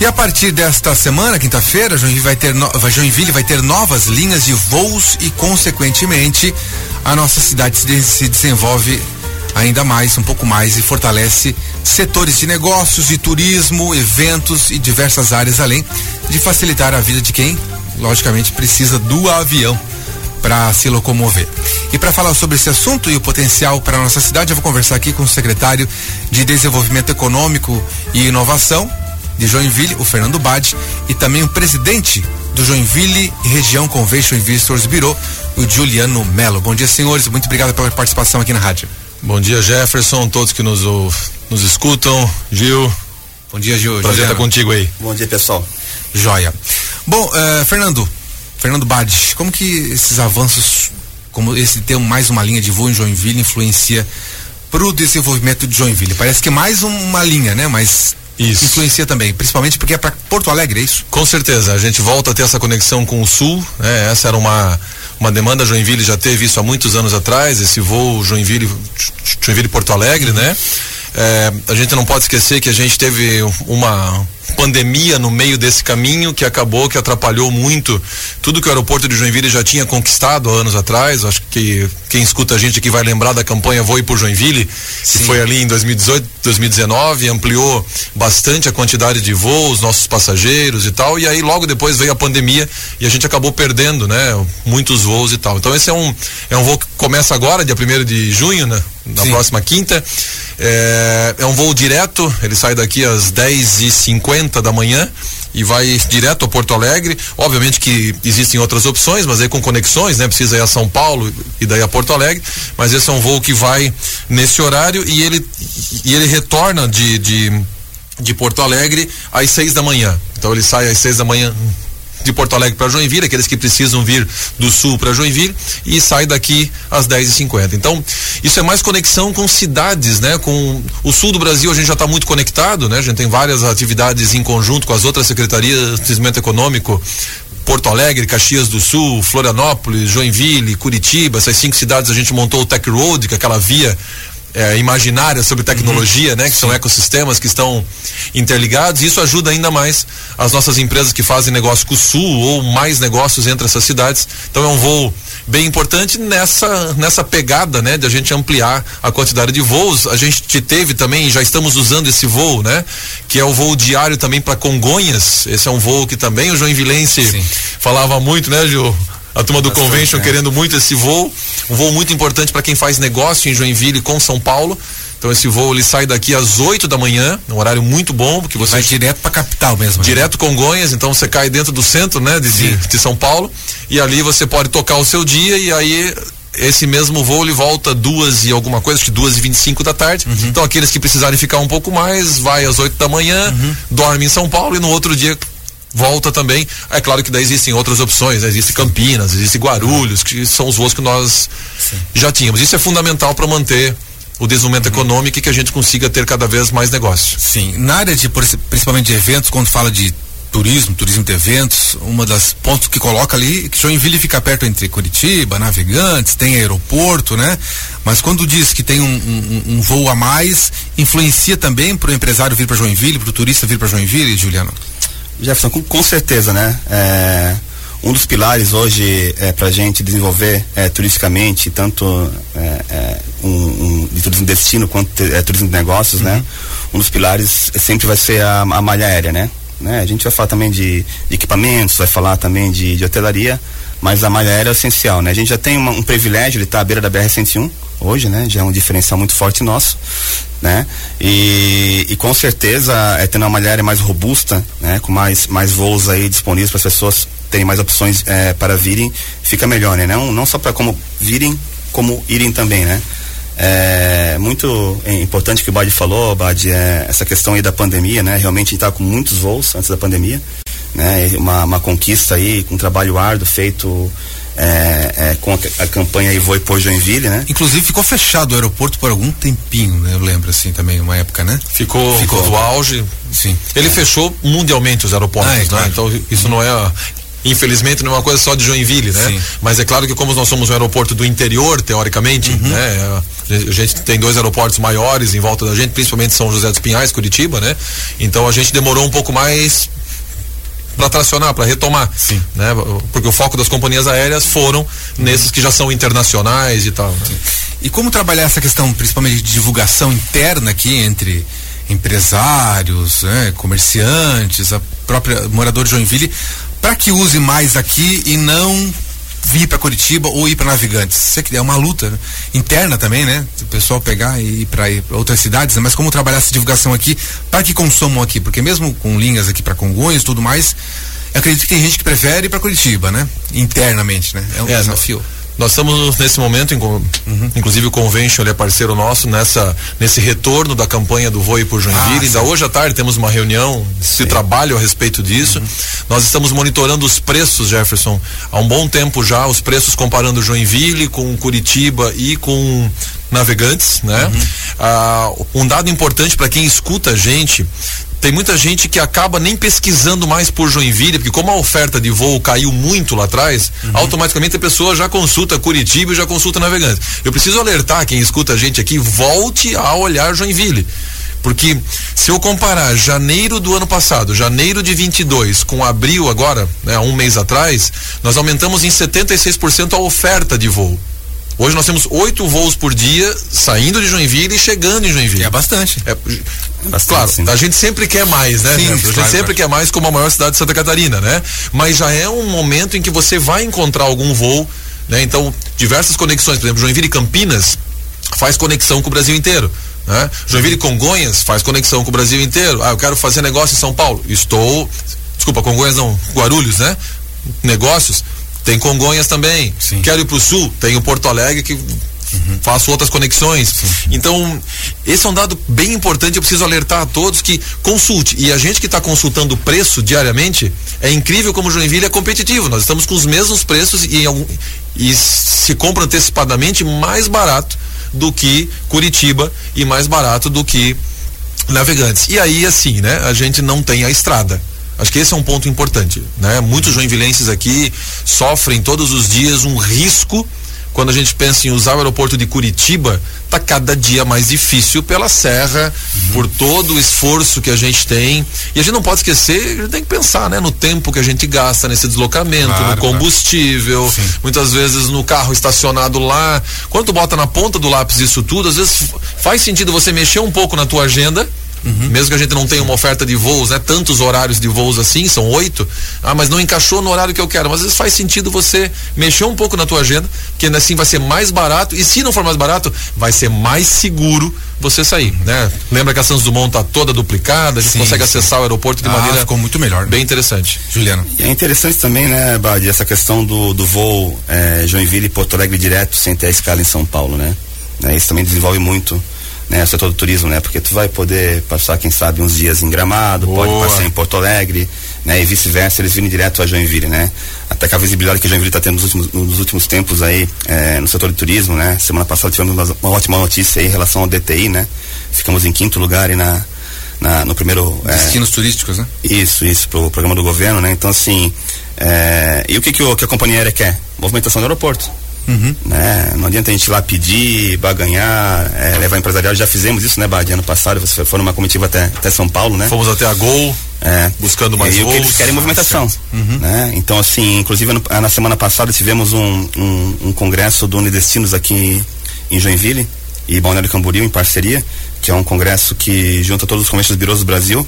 E a partir desta semana, quinta-feira, Joinville vai ter no, Joinville vai ter novas linhas de voos e, consequentemente, a nossa cidade se, se desenvolve ainda mais, um pouco mais e fortalece setores de negócios, de turismo, eventos e diversas áreas, além de facilitar a vida de quem, logicamente, precisa do avião para se locomover. E para falar sobre esse assunto e o potencial para nossa cidade, eu vou conversar aqui com o secretário de Desenvolvimento Econômico e Inovação de Joinville, o Fernando Bade, e também o presidente do Joinville Região Convention Investors Bureau, o Juliano Melo. Bom dia, senhores. Muito obrigado pela participação aqui na rádio. Bom dia, Jefferson, todos que nos, nos escutam. Gil. Bom dia, Gil. Prazer estar contigo aí. Bom dia, pessoal. Joia. Bom, uh, Fernando, Fernando Bade, como que esses avanços, como esse ter mais uma linha de voo em Joinville influencia para o desenvolvimento de Joinville? Parece que é mais uma linha, né? Mas isso. influencia também, principalmente porque é para Porto Alegre, é isso? Com certeza, a gente volta a ter essa conexão com o Sul, né? Essa era uma uma demanda Joinville já teve isso há muitos anos atrás, esse voo Joinville Joinville Porto Alegre, né? É, a gente não pode esquecer que a gente teve uma pandemia no meio desse caminho que acabou que atrapalhou muito tudo que o aeroporto de Joinville já tinha conquistado há anos atrás. Acho que quem escuta a gente aqui vai lembrar da campanha Voe por Joinville, Sim. que foi ali em 2018, 2019, ampliou bastante a quantidade de voos, nossos passageiros e tal. E aí logo depois veio a pandemia e a gente acabou perdendo, né, muitos voos e tal. Então esse é um é um voo que começa agora, dia 1 de junho, né, na Sim. próxima quinta. É, é um voo direto, ele sai daqui às 10h50 da manhã e vai direto a Porto Alegre. Obviamente que existem outras opções, mas aí com conexões, né? Precisa ir a São Paulo e daí a Porto Alegre. Mas esse é um voo que vai nesse horário e ele, e ele retorna de, de, de Porto Alegre às seis da manhã. Então ele sai às seis da manhã de Porto Alegre para Joinville, aqueles que precisam vir do sul para Joinville e sai daqui às 10h50. Então, isso é mais conexão com cidades, né? Com o sul do Brasil a gente já está muito conectado, né? A gente tem várias atividades em conjunto com as outras secretarias de desenvolvimento econômico, Porto Alegre, Caxias do Sul, Florianópolis, Joinville, Curitiba, essas cinco cidades a gente montou o Tech Road, que é aquela via é, imaginária sobre tecnologia, uhum. né? Que são ecossistemas que estão interligados. E isso ajuda ainda mais as nossas empresas que fazem negócio com o Sul ou mais negócios entre essas cidades. Então é um voo bem importante nessa nessa pegada, né, de a gente ampliar a quantidade de voos. A gente teve também, já estamos usando esse voo, né, que é o voo diário também para Congonhas. Esse é um voo que também o João Vilense falava muito, né, Gil? A turma do Bastante, Convention é. querendo muito esse voo, um voo muito importante para quem faz negócio em Joinville com São Paulo. Então esse voo ele sai daqui às 8 da manhã, um horário muito bom, porque você vai direto para capital mesmo. Né? Direto Congonhas, então você cai dentro do centro, né, de, de, de, São Paulo, e ali você pode tocar o seu dia e aí esse mesmo voo ele volta duas e alguma coisa, acho que duas e vinte e cinco da tarde. Uhum. Então aqueles que precisarem ficar um pouco mais, vai às 8 da manhã, uhum. dorme em São Paulo e no outro dia volta também. É claro que daí existem outras opções, né? existe Campinas, existe Guarulhos, que são os voos que nós Sim. já tínhamos. Isso é fundamental para manter o desenvolvimento uhum. econômico e que a gente consiga ter cada vez mais negócios. Sim, na área de principalmente de eventos, quando fala de turismo, turismo de eventos, uma das pontos que coloca ali que Joinville fica perto entre Curitiba, Navegantes, tem aeroporto, né? Mas quando diz que tem um, um, um voo a mais, influencia também para o empresário vir para Joinville, para o turista vir para Joinville, Juliano? Jefferson, com, com certeza, né? É, um dos pilares hoje é, para a gente desenvolver é, turisticamente, tanto é, é, um, um, de turismo de destino quanto é, turismo de negócios, né? uhum. né? Um dos pilares sempre vai ser a, a malha aérea, né? né? A gente vai falar também de, de equipamentos, vai falar também de, de, hotelaria, mas a malha aérea é essencial, né? A gente já tem uma, um privilégio de estar à beira da BR-101 hoje, né? Já é um diferencial muito forte nosso né? E, e com certeza é tendo uma malha mais robusta, né? Com mais, mais voos aí disponíveis para as pessoas terem mais opções é, para virem, fica melhor, né? Não, não só para como virem, como irem também, né? É muito importante que o Bad falou, Bad, é essa questão aí da pandemia, né? Realmente a gente tá com muitos voos antes da pandemia, né? Uma, uma conquista aí, com um trabalho árduo feito é, é, com a, a, campanha Voe por Joinville, né? Inclusive ficou fechado o aeroporto por algum tempinho, né? Eu lembro assim também, uma época, né? Ficou, ficou do auge. Sim. Ele é. fechou mundialmente os aeroportos, ah, é, né? Claro. Então isso não é Infelizmente não é uma coisa só de Joinville, né? Sim. Mas é claro que como nós somos um aeroporto do interior, teoricamente, uhum. né? A gente tem dois aeroportos maiores em volta da gente, principalmente São José dos Pinhais, Curitiba, né? Então a gente demorou um pouco mais para tracionar, para retomar, Sim. né? Porque o foco das companhias aéreas foram nesses que já são internacionais e tal. Né? E como trabalhar essa questão, principalmente de divulgação interna aqui entre empresários, né, comerciantes, a própria morador de Joinville, para que use mais aqui e não vir para Curitiba ou ir para Navegantes. Isso é uma luta né? interna também, né? O pessoal pegar e ir para outras cidades, né? mas como trabalhar essa divulgação aqui para que consumam aqui, porque mesmo com linhas aqui para Congonhas e tudo mais, eu acredito que tem gente que prefere ir para Curitiba, né? Internamente, né? É um é, desafio. Nós estamos nesse momento, uhum. inclusive o Convention é parceiro nosso nessa, nesse retorno da campanha do Voe por Joinville. Ah, Ainda hoje à tarde temos uma reunião de trabalho a respeito disso. Uhum. Nós estamos monitorando os preços, Jefferson, há um bom tempo já, os preços comparando Joinville com Curitiba e com navegantes, né? Uhum. Ah, um dado importante para quem escuta a gente, tem muita gente que acaba nem pesquisando mais por Joinville, porque como a oferta de voo caiu muito lá atrás, uhum. automaticamente a pessoa já consulta Curitiba e já consulta Navegante. Eu preciso alertar quem escuta a gente aqui, volte a olhar Joinville. Porque se eu comparar janeiro do ano passado, janeiro de 22, com abril agora, né, um mês atrás, nós aumentamos em 76% a oferta de voo. Hoje nós temos oito voos por dia saindo de Joinville e chegando em Joinville. É bastante. É, bastante claro, sim. a gente sempre quer mais, né? Sim, a gente claro, sempre claro. quer mais como a maior cidade de Santa Catarina, né? Mas já é um momento em que você vai encontrar algum voo, né? Então, diversas conexões, por exemplo, Joinville e Campinas faz conexão com o Brasil inteiro. Né? Joinville e Congonhas faz conexão com o Brasil inteiro. Ah, eu quero fazer negócio em São Paulo. Estou. Desculpa, Congonhas não, Guarulhos, né? Negócios tem Congonhas também. Sim. Quero ir para o sul, tem o Porto Alegre que Uhum. faço outras conexões. Sim. Então, esse é um dado bem importante. Eu preciso alertar a todos que consulte. E a gente que está consultando o preço diariamente, é incrível como Joinville é competitivo. Nós estamos com os mesmos preços e, e se compra antecipadamente mais barato do que Curitiba e mais barato do que Navegantes. E aí, assim, né? A gente não tem a estrada. Acho que esse é um ponto importante, né? Muitos joinvilenses aqui sofrem todos os dias um risco quando a gente pensa em usar o aeroporto de Curitiba, está cada dia mais difícil pela serra, uhum. por todo o esforço que a gente tem. E a gente não pode esquecer, a gente tem que pensar, né, no tempo que a gente gasta nesse deslocamento, claro, no combustível, claro. muitas vezes no carro estacionado lá. Quando tu bota na ponta do lápis isso tudo, às vezes faz sentido você mexer um pouco na tua agenda Uhum. Mesmo que a gente não tenha uma oferta de voos, né? Tantos horários de voos assim, são oito. Ah, mas não encaixou no horário que eu quero. Mas às vezes faz sentido você mexer um pouco na tua agenda, que assim vai ser mais barato. E se não for mais barato, vai ser mais seguro você sair, né? Lembra que a Santos Dumont tá toda duplicada, a gente sim, consegue sim. acessar o aeroporto de ah, maneira ficou muito melhor, né? bem interessante. Juliano. E é interessante também, né, Badi, essa questão do, do voo é, Joinville e Porto Alegre direto sem ter a escala em São Paulo, né? É, isso também desenvolve muito né, o setor do turismo, né? Porque tu vai poder passar, quem sabe, uns dias em Gramado, Boa. pode passar em Porto Alegre, né? E vice-versa, eles virem direto a Joinville, né? Até que a visibilidade que a Joinville está tendo nos últimos, nos últimos tempos aí é, no setor de turismo, né? Semana passada tivemos uma, uma, ótima notícia aí em relação ao DTI, né? Ficamos em quinto lugar aí na, na no primeiro... É, Destinos turísticos, né? Isso, isso, pro programa do governo, né? Então, assim, é, e o que, que, o, que a companhia aérea quer? Movimentação do aeroporto. Uhum. Né? Não adianta a gente ir lá pedir, baganhar, é, levar empresarial. Já fizemos isso, né, Badi? Ano passado, você foi numa comitiva até, até São Paulo, né? Fomos até a Gol, é. buscando mais e voos. o que eles querem é movimentação. Uhum. Né? Então, assim, inclusive no, na semana passada tivemos um, um, um congresso do Unidestinos aqui em Joinville e Balneário Camboriú em parceria, que é um congresso que junta todos os comércios birôs do Brasil.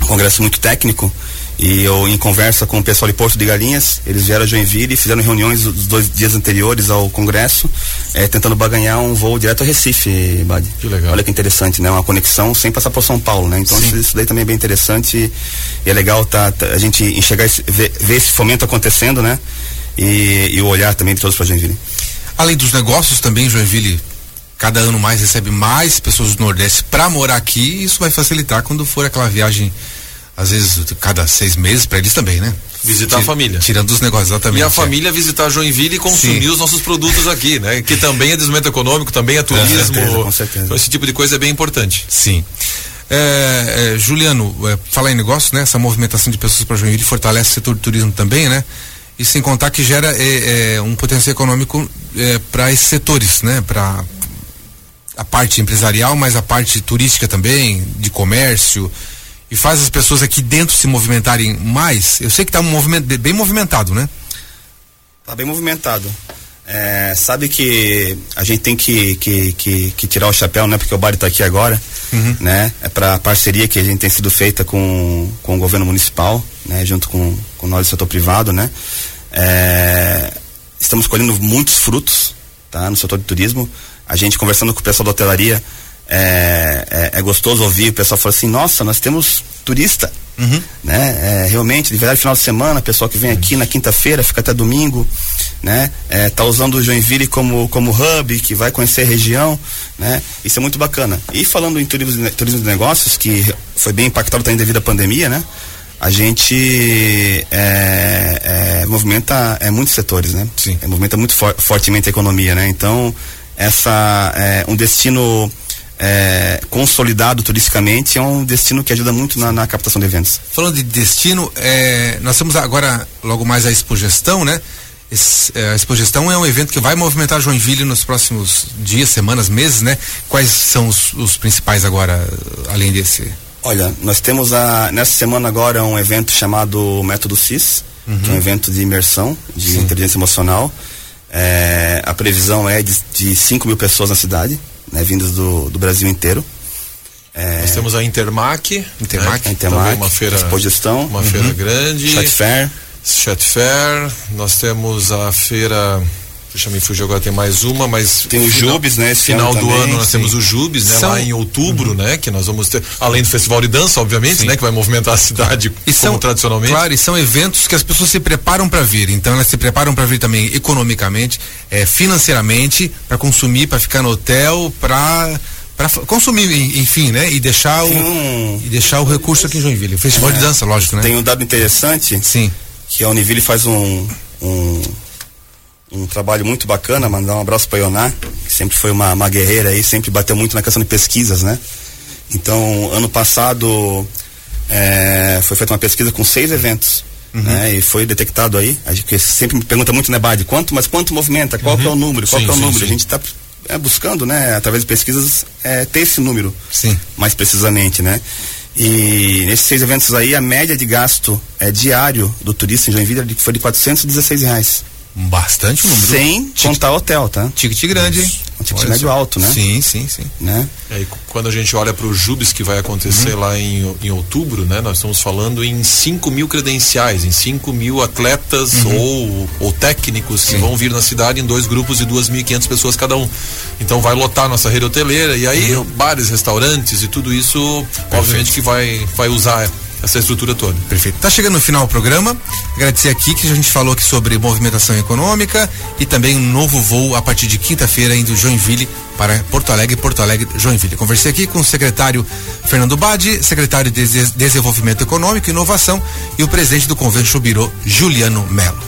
Um congresso muito técnico e eu, em conversa com o pessoal de Porto de Galinhas, eles vieram a Joinville e fizeram reuniões os dois dias anteriores ao congresso, é, tentando baganhar um voo direto a Recife, Badi. Que legal. Olha que interessante, né? Uma conexão sem passar por São Paulo, né? Então Sim. isso daí também é bem interessante e, e é legal tá, tá, a gente enxergar esse, ver, ver, esse fomento acontecendo, né? E, e o olhar também de todos para Joinville. Além dos negócios também, Joinville cada ano mais recebe mais pessoas do Nordeste para morar aqui, e isso vai facilitar quando for aquela viagem às vezes cada seis meses para eles também, né? Visitar a família. Tirando os negócios, exatamente. E a é. família visitar Joinville e consumir Sim. os nossos produtos aqui, né? Que também é desenvolvimento econômico, também é turismo. Com certeza, com certeza. Então esse tipo de coisa é bem importante. Sim. É, é, Juliano, é, falar em negócio, né? Essa movimentação de pessoas para Joinville fortalece o setor do turismo também, né? E sem contar que gera é, é, um potencial econômico é, para esses setores, né? Para a parte empresarial, mas a parte turística também, de comércio, e faz as pessoas aqui dentro se movimentarem mais. Eu sei que está um movimento bem movimentado, né? Está bem movimentado. É, sabe que a gente tem que, que, que, que, tirar o chapéu, né? Porque o Bari está aqui agora, uhum. né? É para a parceria que a gente tem sido feita com, com o governo municipal, né? Junto com, com nós do setor privado, né? É, estamos colhendo muitos frutos, tá? No setor de turismo. A gente conversando com o pessoal da hotelaria, é, é, é gostoso ouvir o pessoal falar assim, nossa, nós temos turista, Uhum. Né? É, realmente, de verdade, final de semana, pessoal que vem aqui na quinta-feira, fica até domingo, né? É, tá usando o Joinville como, como hub, que vai conhecer a região, né? Isso é muito bacana. E falando em turismo, turismo de negócios, que foi bem impactado também devido à pandemia, né? A gente é, é, movimenta é, muitos setores, né? Sim. É, movimenta muito for, fortemente a economia, né? Então, essa é um destino é, consolidado turisticamente, é um destino que ajuda muito na, na captação de eventos. Falando de destino, é, nós temos agora logo mais a Expogestão, né? Esse, é, a Expogestão é um evento que vai movimentar Joinville nos próximos dias, semanas, meses, né? Quais são os, os principais agora, além desse? Olha, nós temos a, nessa semana agora um evento chamado Método CIS, uhum. que é um evento de imersão, de Sim. inteligência emocional. É, a previsão é de, de 5 mil pessoas na cidade né, vindas do, do Brasil inteiro. É, Nós temos a Intermac, Intermac, né, Intermac uma feira, Exposição, uma uhum. feira grande, Chat Fair, Chat Fair. Nós temos a feira Deixa me fugir agora, tem mais uma, mas. Tem o Jubes, né? Esse final ano do também, ano nós sim. temos o Jubes, né? São... Lá em outubro, uhum. né? Que nós vamos ter, além do festival de dança, obviamente, sim. né? Que vai movimentar a cidade e como são, tradicionalmente. Claro, e são eventos que as pessoas se preparam para vir. Então elas se preparam para vir também economicamente, é, financeiramente, para consumir, para ficar no hotel, para para consumir, enfim, né? E deixar o um, e deixar o recurso aqui em Joinville. O festival é, de dança, lógico, né? Tem um dado interessante. Sim. Que a Univille faz um, um um trabalho muito bacana, mandar um abraço para Ioná, que sempre foi uma, uma guerreira aí, sempre bateu muito na questão de pesquisas, né? Então, ano passado é, foi feita uma pesquisa com seis eventos. Uhum. Né? E foi detectado aí, a gente sempre me pergunta muito, né, Bade, quanto, mas quanto movimenta, qual uhum. é o número, qual sim, é o sim, número? Sim. A gente está é, buscando, né, através de pesquisas, é, ter esse número sim. mais precisamente, né? E nesses seis eventos aí, a média de gasto é, diário do turista em Joinville foi de 416 reais. Bastante número. Sem contar hotel, tá? Ticket grande. Um ticket olha médio só. alto, né? Sim, sim, sim. Né? É, quando a gente olha para o Jubes que vai acontecer uhum. lá em, em outubro, né? Nós estamos falando em 5 mil credenciais, em 5 mil atletas uhum. ou, ou técnicos sim. que vão vir na cidade em dois grupos de 2.500 pessoas cada um. Então vai lotar nossa rede hoteleira e aí uhum. bares, restaurantes e tudo isso, Perfeito. obviamente que vai, vai usar essa estrutura toda. Perfeito. Tá chegando no final do programa. Agradecer aqui que a gente falou aqui sobre movimentação econômica e também um novo voo a partir de quinta-feira indo Joinville para Porto Alegre, Porto Alegre, Joinville. Conversei aqui com o secretário Fernando Badi, secretário de Desenvolvimento Econômico e Inovação e o presidente do Convênio Chubirô, Juliano Melo.